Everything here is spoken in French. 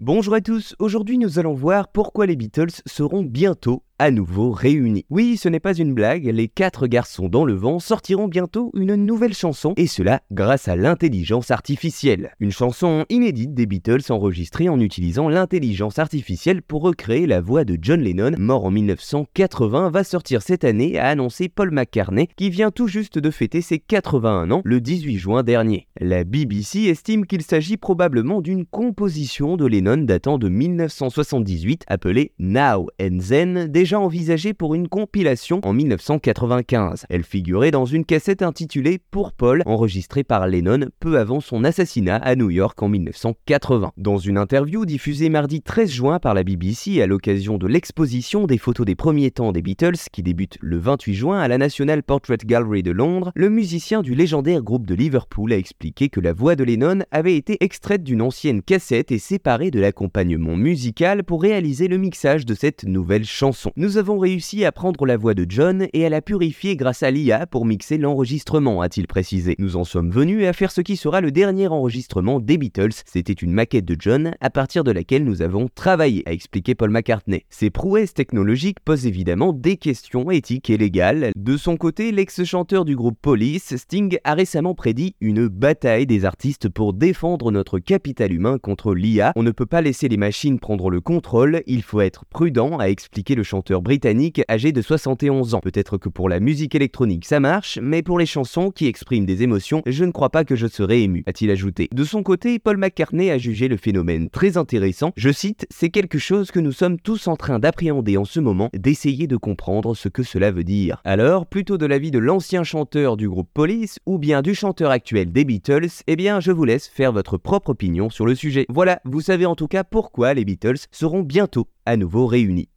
Bonjour à tous, aujourd'hui nous allons voir pourquoi les Beatles seront bientôt à nouveau réunis. Oui, ce n'est pas une blague, les quatre garçons dans le vent sortiront bientôt une nouvelle chanson, et cela grâce à l'intelligence artificielle. Une chanson inédite des Beatles enregistrée en utilisant l'intelligence artificielle pour recréer la voix de John Lennon, mort en 1980, va sortir cette année, a annoncé Paul McCartney, qui vient tout juste de fêter ses 81 ans le 18 juin dernier. La BBC estime qu'il s'agit probablement d'une composition de Lennon datant de 1978 appelée Now and Then, déjà envisagée pour une compilation en 1995. Elle figurait dans une cassette intitulée Pour Paul, enregistrée par Lennon peu avant son assassinat à New York en 1980. Dans une interview diffusée mardi 13 juin par la BBC à l'occasion de l'exposition des photos des premiers temps des Beatles qui débute le 28 juin à la National Portrait Gallery de Londres, le musicien du légendaire groupe de Liverpool a expliqué que la voix de Lennon avait été extraite d'une ancienne cassette et séparée de l'accompagnement musical pour réaliser le mixage de cette nouvelle chanson. Nous avons réussi à prendre la voix de John et à la purifier grâce à l'IA pour mixer l'enregistrement, a-t-il précisé. Nous en sommes venus à faire ce qui sera le dernier enregistrement des Beatles. C'était une maquette de John à partir de laquelle nous avons travaillé, a expliqué Paul McCartney. Ces prouesses technologiques posent évidemment des questions éthiques et légales. De son côté, l'ex-chanteur du groupe Police, Sting, a récemment prédit une bataille des artistes pour défendre notre capital humain contre l'IA. On ne peut pas laisser les machines prendre le contrôle, il faut être prudent, a expliqué le chanteur britannique âgé de 71 ans. Peut-être que pour la musique électronique ça marche, mais pour les chansons qui expriment des émotions, je ne crois pas que je serai ému, a-t-il ajouté. De son côté, Paul McCartney a jugé le phénomène très intéressant. Je cite, c'est quelque chose que nous sommes tous en train d'appréhender en ce moment, d'essayer de comprendre ce que cela veut dire. Alors, plutôt de l'avis de l'ancien chanteur du groupe Police ou bien du chanteur actuel des Beatles, eh bien je vous laisse faire votre propre opinion sur le sujet. Voilà, vous savez en tout cas pourquoi les Beatles seront bientôt à nouveau réunis?